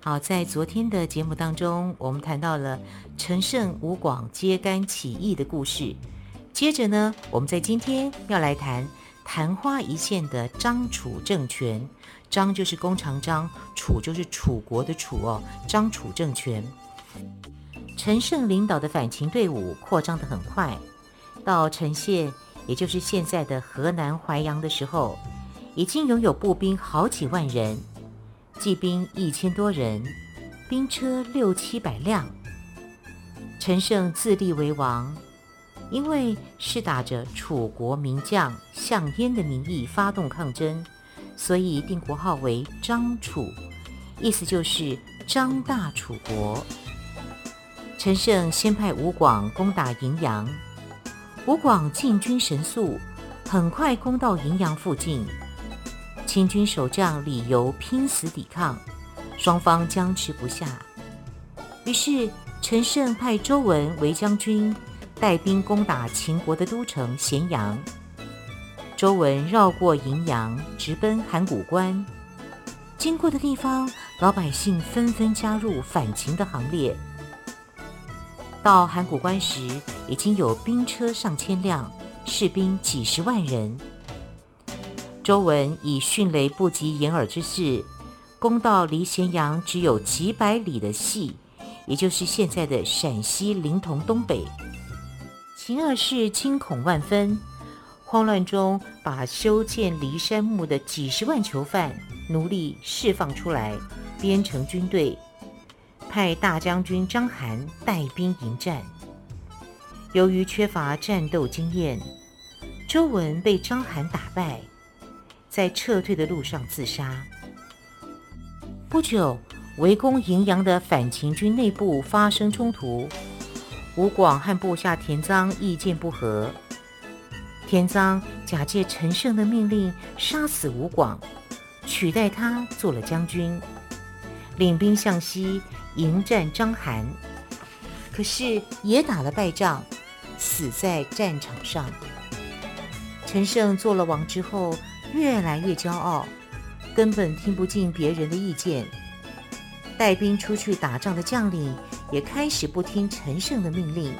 好，在昨天的节目当中，我们谈到了陈胜吴广揭竿起义的故事。接着呢，我们在今天要来谈昙花一现的张楚政权。张就是弓长张，楚就是楚国的楚哦。张楚政权，陈胜领导的反秦队伍扩张得很快，到陈县，也就是现在的河南淮阳的时候，已经拥有步兵好几万人，骑兵一千多人，兵车六七百辆。陈胜自立为王，因为是打着楚国名将项燕的名义发动抗争。所以定国号为张楚，意思就是张大楚国。陈胜先派吴广攻打荥阳，吴广进军神速，很快攻到荥阳附近。秦军守将李由拼死抵抗，双方僵持不下。于是陈胜派周文为将军，带兵攻打秦国的都城咸阳。周文绕过荥阳，直奔函谷关。经过的地方，老百姓纷纷加入反秦的行列。到函谷关时，已经有兵车上千辆，士兵几十万人。周文以迅雷不及掩耳之势，攻到离咸阳只有几百里的郄，也就是现在的陕西临潼东北。秦二世惊恐万分。慌乱中，把修建骊山墓的几十万囚犯奴隶释放出来，编成军队，派大将军章邯带兵迎战。由于缺乏战斗经验，周文被章邯打败，在撤退的路上自杀。不久，围攻荥阳的反秦军内部发生冲突，吴广和部下田臧意见不合。田臧假借陈胜的命令杀死吴广，取代他做了将军，领兵向西迎战章邯，可是也打了败仗，死在战场上。陈胜做了王之后，越来越骄傲，根本听不进别人的意见，带兵出去打仗的将领也开始不听陈胜的命令，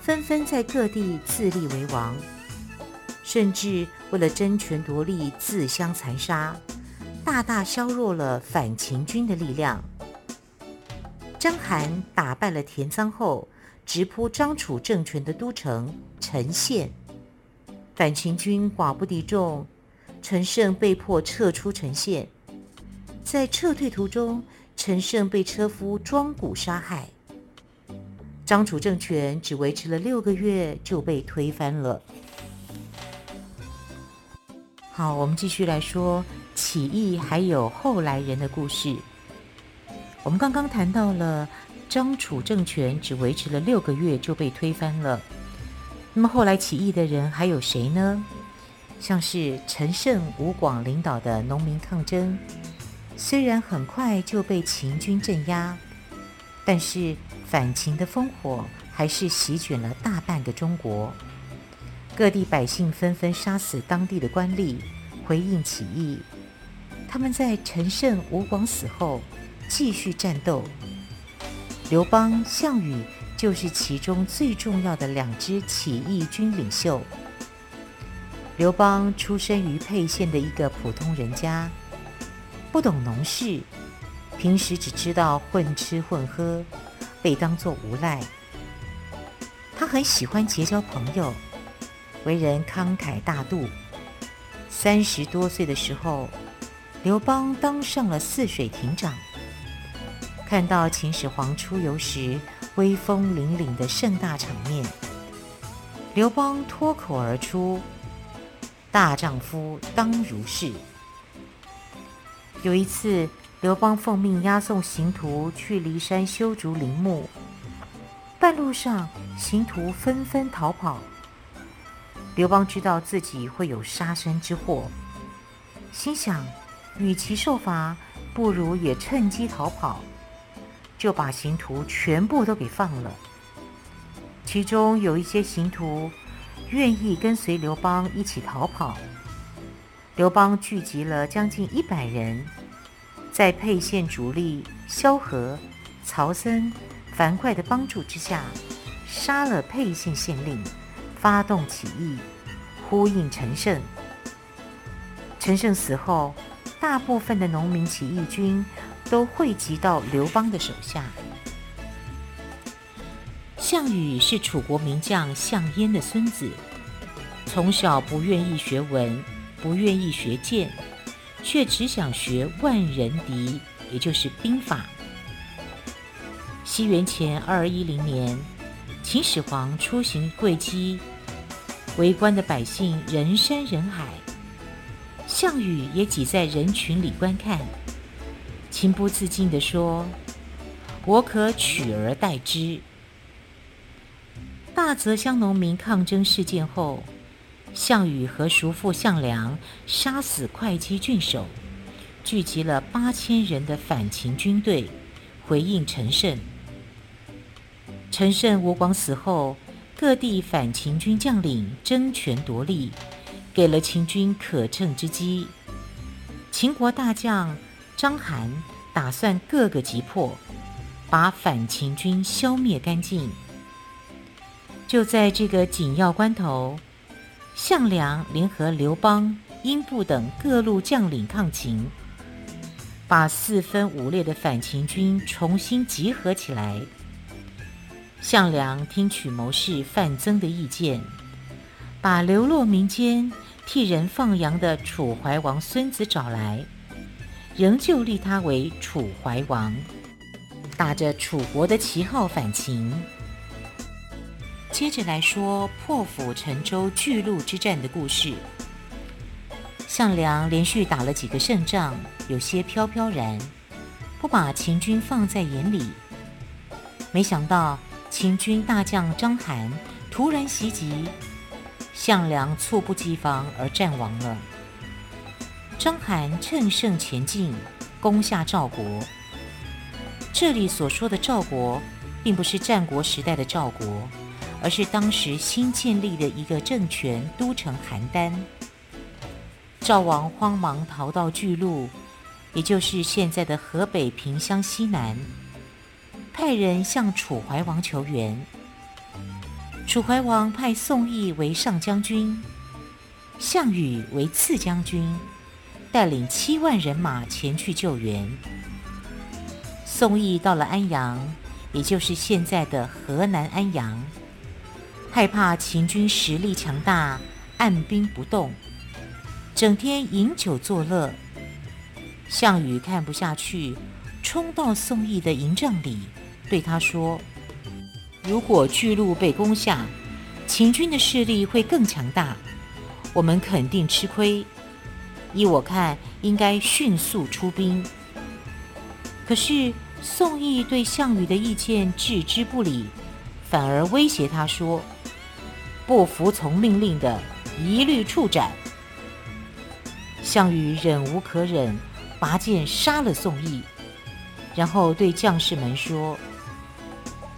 纷纷在各地自立为王。甚至为了争权夺利，自相残杀，大大削弱了反秦军的力量。章邯打败了田臧后，直扑张楚政权的都城陈县，反秦军寡不敌众，陈胜被迫撤出陈县。在撤退途中，陈胜被车夫庄罟杀害。张楚政权只维持了六个月，就被推翻了。好，我们继续来说起义，还有后来人的故事。我们刚刚谈到了张楚政权只维持了六个月就被推翻了。那么后来起义的人还有谁呢？像是陈胜、吴广领导的农民抗争，虽然很快就被秦军镇压，但是反秦的烽火还是席卷了大半个中国。各地百姓纷纷杀死当地的官吏，回应起义。他们在陈胜、吴广死后继续战斗。刘邦、项羽就是其中最重要的两支起义军领袖。刘邦出生于沛县的一个普通人家，不懂农事，平时只知道混吃混喝，被当作无赖。他很喜欢结交朋友。为人慷慨大度，三十多岁的时候，刘邦当上了泗水亭长。看到秦始皇出游时威风凛凛的盛大场面，刘邦脱口而出：“大丈夫当如是。”有一次，刘邦奉命押送刑徒去骊山修竹陵墓，半路上，刑徒纷纷逃跑。刘邦知道自己会有杀身之祸，心想，与其受罚，不如也趁机逃跑，就把刑徒全部都给放了。其中有一些刑徒愿意跟随刘邦一起逃跑。刘邦聚集了将近一百人，在沛县主力萧何、曹参。樊哙的帮助之下，杀了沛县县令，发动起义，呼应陈胜。陈胜死后，大部分的农民起义军都汇集到刘邦的手下。项羽是楚国名将项燕的孙子，从小不愿意学文，不愿意学剑，却只想学万人敌，也就是兵法。西元前二一零年，秦始皇出行会稽，围观的百姓人山人海，项羽也挤在人群里观看，情不自禁地说：“我可取而代之。”大泽乡农民抗争事件后，项羽和叔父项梁杀死会稽郡守，聚集了八千人的反秦军队，回应陈胜。陈胜、吴广死后，各地反秦军将领争权夺利，给了秦军可乘之机。秦国大将章邯打算各个击破，把反秦军消灭干净。就在这个紧要关头，项梁联合刘邦、英布等各路将领抗秦，把四分五裂的反秦军重新集合起来。项梁听取谋士范增的意见，把流落民间、替人放羊的楚怀王孙子找来，仍旧立他为楚怀王，打着楚国的旗号反秦。接着来说破釜沉舟、巨鹿之战的故事。项梁连续打了几个胜仗，有些飘飘然，不把秦军放在眼里，没想到。秦军大将章邯突然袭击，项梁猝不及防而战亡了。章邯乘胜前进，攻下赵国。这里所说的赵国，并不是战国时代的赵国，而是当时新建立的一个政权都城邯郸。赵王慌忙逃到巨鹿，也就是现在的河北平乡西南。派人向楚怀王求援。楚怀王派宋义为上将军，项羽为次将军，带领七万人马前去救援。宋义到了安阳，也就是现在的河南安阳，害怕秦军实力强大，按兵不动，整天饮酒作乐。项羽看不下去，冲到宋义的营帐里。对他说：“如果巨鹿被攻下，秦军的势力会更强大，我们肯定吃亏。依我看，应该迅速出兵。”可是宋义对项羽的意见置之不理，反而威胁他说：“不服从命令的，一律处斩。”项羽忍无可忍，拔剑杀了宋义，然后对将士们说。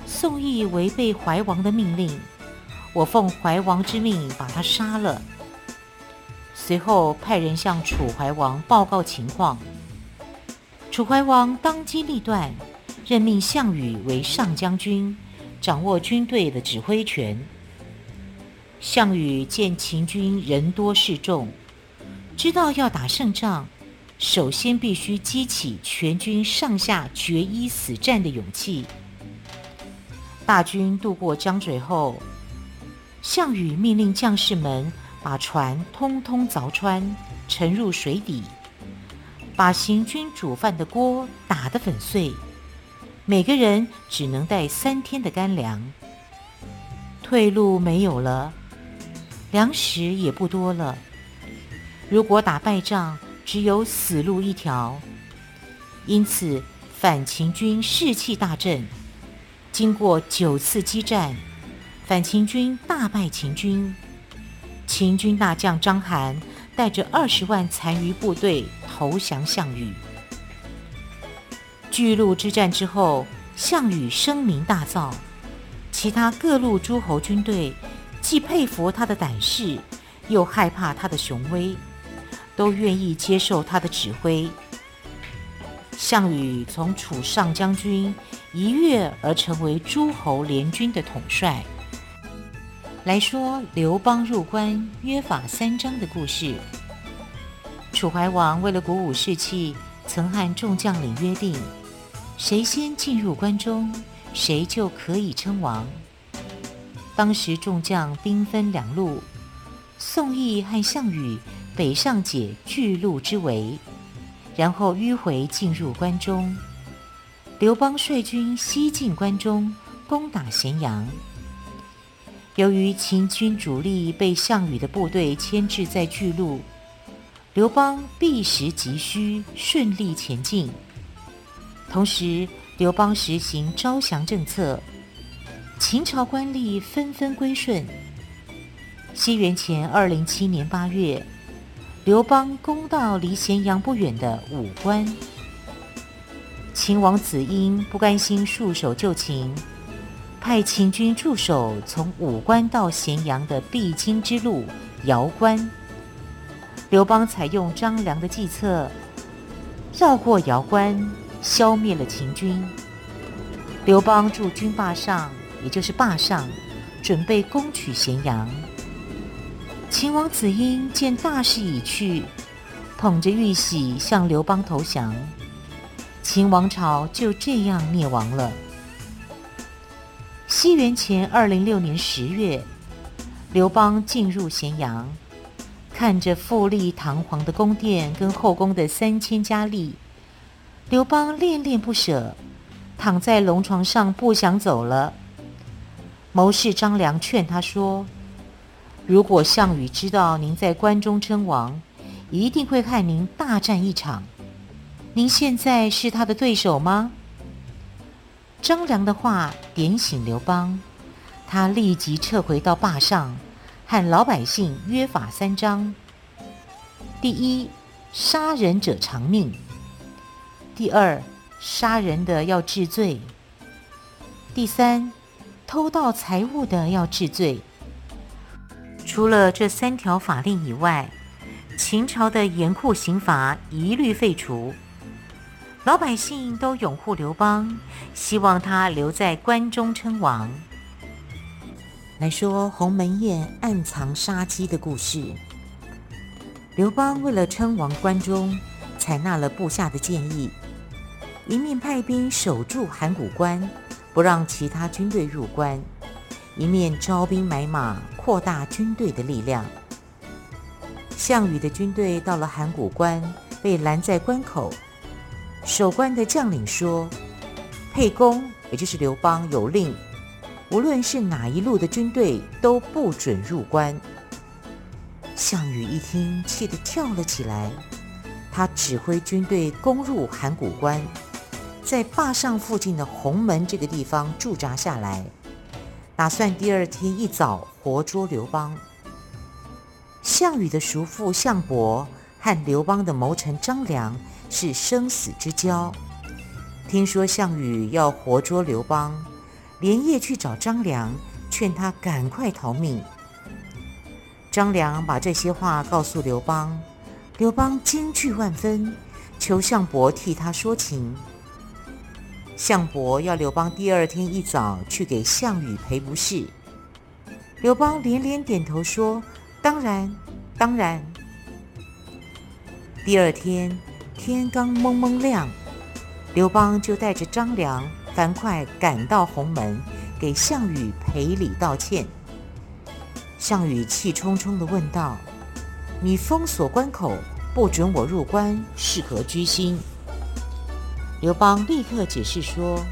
宋义违背怀王的命令，我奉怀王之命把他杀了。随后派人向楚怀王报告情况。楚怀王当机立断，任命项羽为上将军，掌握军队的指挥权。项羽见秦军人多势众，知道要打胜仗，首先必须激起全军上下决一死战的勇气。大军渡过江水后，项羽命令将士们把船通通凿穿，沉入水底，把行军煮饭的锅打得粉碎，每个人只能带三天的干粮。退路没有了，粮食也不多了。如果打败仗，只有死路一条。因此，反秦军士气大振。经过九次激战，反秦军大败秦军。秦军大将章邯带着二十万残余部队投降项羽。巨鹿之战之后，项羽声名大噪，其他各路诸侯军队既佩服他的胆识，又害怕他的雄威，都愿意接受他的指挥。项羽从楚上将军一跃而成为诸侯联军的统帅。来说刘邦入关约法三章的故事。楚怀王为了鼓舞士气，曾和众将领约定：谁先进入关中，谁就可以称王。当时众将兵分两路，宋义和项羽北上解巨鹿之围。然后迂回进入关中，刘邦率军西进关中，攻打咸阳。由于秦军主力被项羽的部队牵制在巨鹿，刘邦避实击虚，顺利前进。同时，刘邦实行招降政策，秦朝官吏纷纷归顺。西元前二零七年八月。刘邦攻到离咸阳不远的武关，秦王子婴不甘心束手就擒，派秦军驻守从武关到咸阳的必经之路瑶关。刘邦采用张良的计策，绕过瑶关，消灭了秦军。刘邦驻军坝上，也就是灞上，准备攻取咸阳。秦王子婴见大势已去，捧着玉玺向刘邦投降，秦王朝就这样灭亡了。西元前二零六年十月，刘邦进入咸阳，看着富丽堂皇的宫殿跟后宫的三千佳丽，刘邦恋恋不舍，躺在龙床上不想走了。谋士张良劝他说。如果项羽知道您在关中称王，一定会和您大战一场。您现在是他的对手吗？张良的话点醒刘邦，他立即撤回到灞上，和老百姓约法三章：第一，杀人者偿命；第二，杀人的要治罪；第三，偷盗财物的要治罪。除了这三条法令以外，秦朝的严酷刑罚一律废除。老百姓都拥护刘邦，希望他留在关中称王。来说鸿门宴暗藏杀机的故事。刘邦为了称王关中，采纳了部下的建议，一面派兵守住函谷关，不让其他军队入关。一面招兵买马，扩大军队的力量。项羽的军队到了函谷关，被拦在关口。守关的将领说：“沛公，也就是刘邦，有令，无论是哪一路的军队，都不准入关。”项羽一听，气得跳了起来。他指挥军队攻入函谷关，在坝上附近的鸿门这个地方驻扎下来。打算第二天一早活捉刘邦。项羽的叔父项伯和刘邦的谋臣张良是生死之交，听说项羽要活捉刘邦，连夜去找张良，劝他赶快逃命。张良把这些话告诉刘邦，刘邦惊惧万分，求项伯替他说情。项伯要刘邦第二天一早去给项羽赔不是。刘邦连连点头说：“当然，当然。”第二天天刚蒙蒙亮，刘邦就带着张良、樊哙赶到鸿门，给项羽赔礼道歉。项羽气冲冲地问道：“你封锁关口，不准我入关，是何居心？”刘邦立刻解释说：“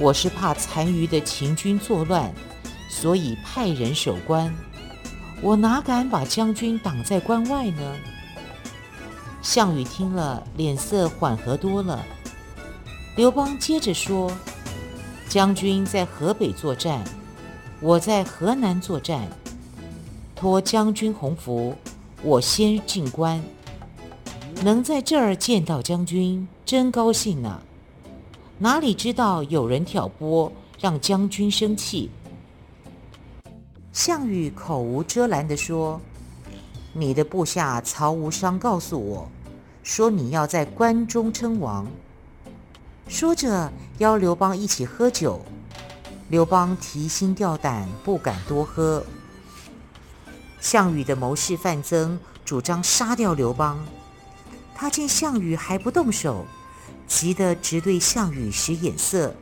我是怕残余的秦军作乱，所以派人守关。我哪敢把将军挡在关外呢？”项羽听了，脸色缓和多了。刘邦接着说：“将军在河北作战，我在河南作战，托将军鸿福，我先进关。能在这儿见到将军，真高兴呢。哪里知道有人挑拨，让将军生气。项羽口无遮拦地说：“你的部下曹无伤告诉我，说你要在关中称王。”说着邀刘邦一起喝酒。刘邦提心吊胆，不敢多喝。项羽的谋士范增主张杀掉刘邦。他见项羽还不动手，急得直对项羽使眼色。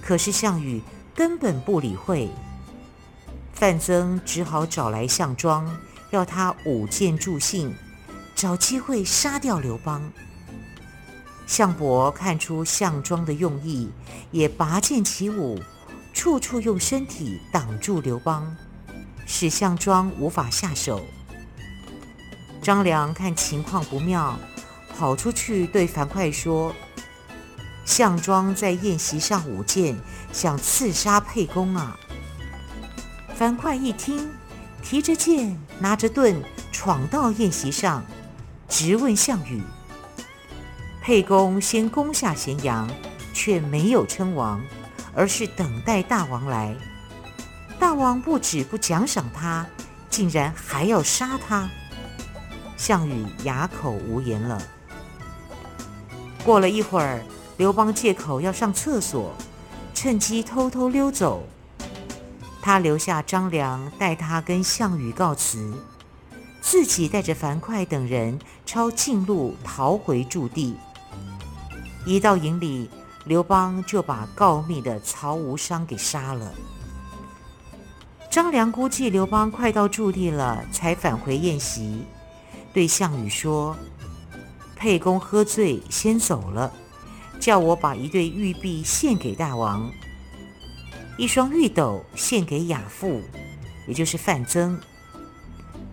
可是项羽根本不理会，范增只好找来项庄，要他舞剑助兴，找机会杀掉刘邦。项伯看出项庄的用意，也拔剑起舞，处处用身体挡住刘邦，使项庄无法下手。张良看情况不妙，跑出去对樊哙说：“项庄在宴席上舞剑，想刺杀沛公啊！”樊哙一听，提着剑，拿着盾，闯到宴席上，直问项羽：“沛公先攻下咸阳，却没有称王，而是等待大王来。大王不止不奖赏他，竟然还要杀他。”项羽哑口无言了。过了一会儿，刘邦借口要上厕所，趁机偷偷溜走。他留下张良带他跟项羽告辞，自己带着樊哙等人抄近路逃回驻地。一到营里，刘邦就把告密的曹无伤给杀了。张良估计刘邦快到驻地了，才返回宴席。对项羽说：“沛公喝醉先走了，叫我把一对玉璧献给大王，一双玉斗献给亚父，也就是范增。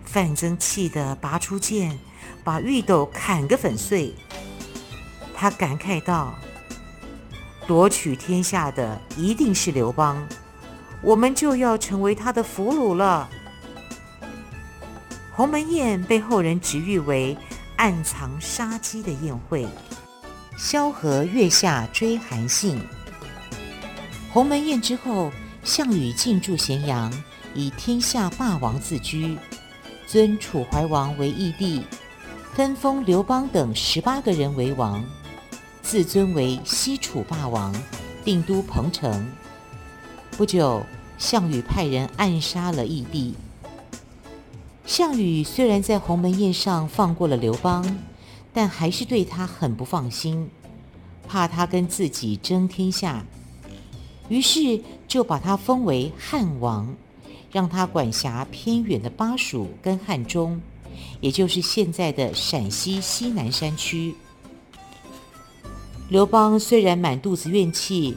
范增气得拔出剑，把玉斗砍个粉碎。他感慨道：‘夺取天下的一定是刘邦，我们就要成为他的俘虏了。’”鸿门宴被后人直喻为暗藏杀机的宴会。萧何月下追韩信。鸿门宴之后，项羽进驻咸阳，以天下霸王自居，尊楚怀王为义帝，分封刘邦等十八个人为王，自尊为西楚霸王，定都彭城。不久，项羽派人暗杀了义帝。项羽虽然在鸿门宴上放过了刘邦，但还是对他很不放心，怕他跟自己争天下，于是就把他封为汉王，让他管辖偏远的巴蜀跟汉中，也就是现在的陕西西南山区。刘邦虽然满肚子怨气，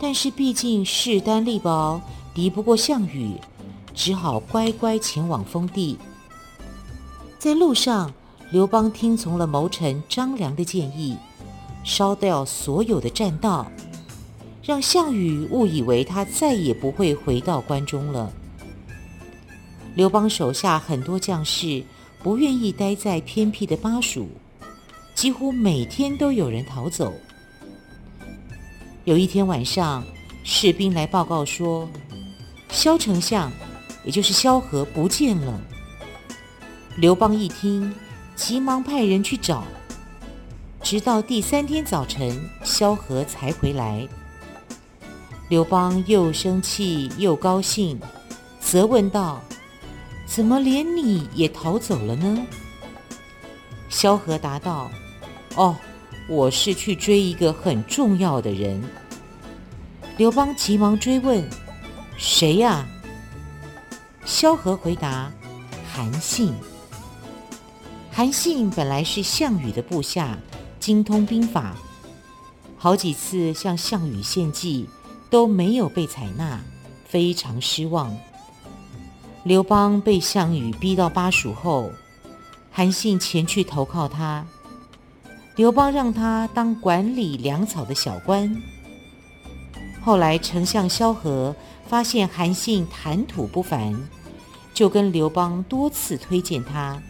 但是毕竟势单力薄，敌不过项羽，只好乖乖前往封地。在路上，刘邦听从了谋臣张良的建议，烧掉所有的栈道，让项羽误以为他再也不会回到关中了。刘邦手下很多将士不愿意待在偏僻的巴蜀，几乎每天都有人逃走。有一天晚上，士兵来报告说，萧丞相，也就是萧何不见了。刘邦一听，急忙派人去找，直到第三天早晨，萧何才回来。刘邦又生气又高兴，责问道：“怎么连你也逃走了呢？”萧何答道：“哦，我是去追一个很重要的人。”刘邦急忙追问：“谁呀？”萧何回答：“韩信。”韩信本来是项羽的部下，精通兵法，好几次向项羽献计都没有被采纳，非常失望。刘邦被项羽逼到巴蜀后，韩信前去投靠他，刘邦让他当管理粮草的小官。后来丞相萧何发现韩信谈吐不凡，就跟刘邦多次推荐他，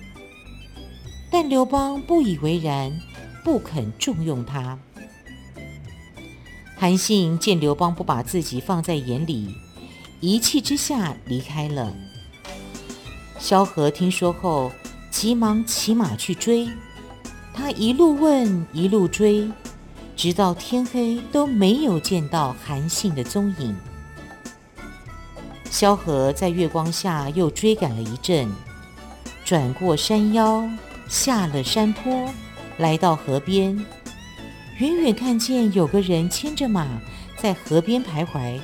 但刘邦不以为然，不肯重用他。韩信见刘邦不把自己放在眼里，一气之下离开了。萧何听说后，急忙骑马去追。他一路问，一路追，直到天黑都没有见到韩信的踪影。萧何在月光下又追赶了一阵，转过山腰，下了山坡，来到河边。远远看见有个人牵着马在河边徘徊。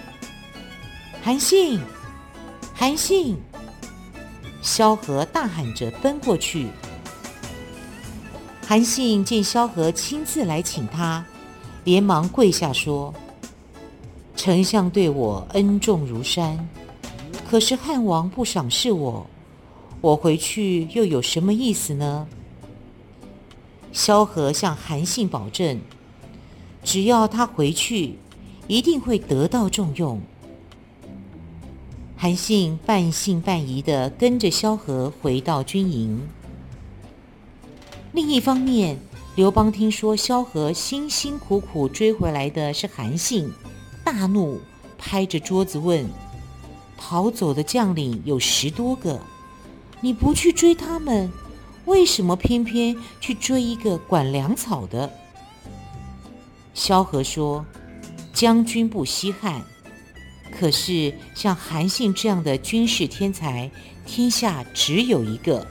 韩信，韩信！萧何大喊着奔过去。韩信见萧何亲自来请他，连忙跪下说：“丞相对我恩重如山，可是汉王不赏识我，我回去又有什么意思呢？”萧何向韩信保证，只要他回去，一定会得到重用。韩信半信半疑地跟着萧何回到军营。另一方面，刘邦听说萧何辛辛苦苦追回来的是韩信，大怒，拍着桌子问：“逃走的将领有十多个，你不去追他们，为什么偏偏去追一个管粮草的？”萧何说：“将军不稀罕，可是像韩信这样的军事天才，天下只有一个。”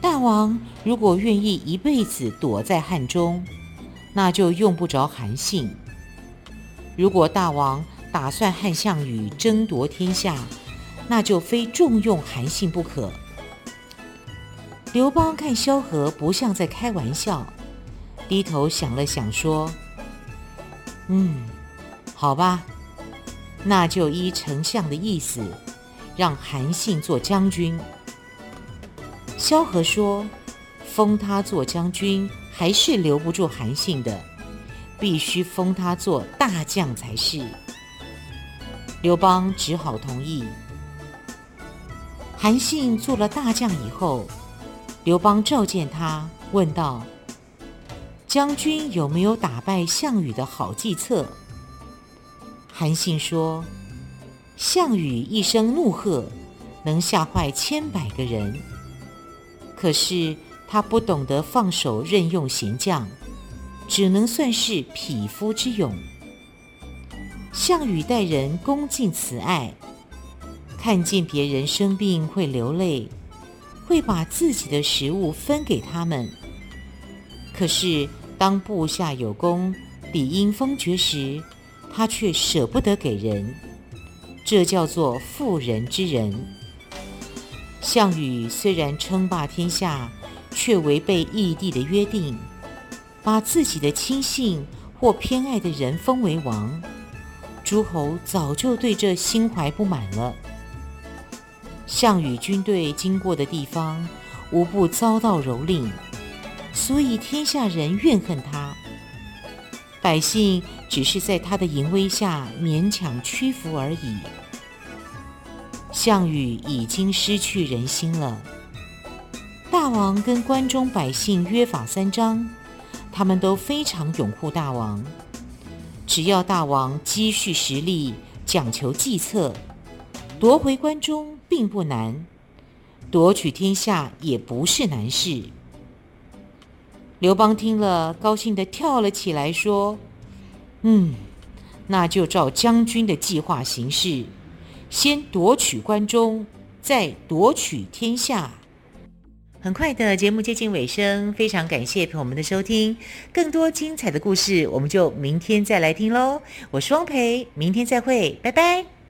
大王如果愿意一辈子躲在汉中，那就用不着韩信；如果大王打算和项羽争夺天下，那就非重用韩信不可。刘邦看萧何不像在开玩笑，低头想了想，说：“嗯，好吧，那就依丞相的意思，让韩信做将军。”萧何说：“封他做将军还是留不住韩信的，必须封他做大将才是。”刘邦只好同意。韩信做了大将以后，刘邦召见他，问道：“将军有没有打败项羽的好计策？”韩信说：“项羽一声怒喝，能吓坏千百个人。”可是他不懂得放手任用贤将，只能算是匹夫之勇。项羽待人恭敬慈爱，看见别人生病会流泪，会把自己的食物分给他们。可是当部下有功、理应封爵时，他却舍不得给人，这叫做妇人之仁。项羽虽然称霸天下，却违背义帝的约定，把自己的亲信或偏爱的人封为王。诸侯早就对这心怀不满了。项羽军队经过的地方，无不遭到蹂躏，所以天下人怨恨他。百姓只是在他的淫威下勉强屈服而已。项羽已经失去人心了。大王跟关中百姓约法三章，他们都非常拥护大王。只要大王积蓄实力，讲求计策，夺回关中并不难，夺取天下也不是难事。刘邦听了，高兴地跳了起来，说：“嗯，那就照将军的计划行事。”先夺取关中，再夺取天下。很快的节目接近尾声，非常感谢朋友们的收听。更多精彩的故事，我们就明天再来听喽。我是汪培，明天再会，拜拜。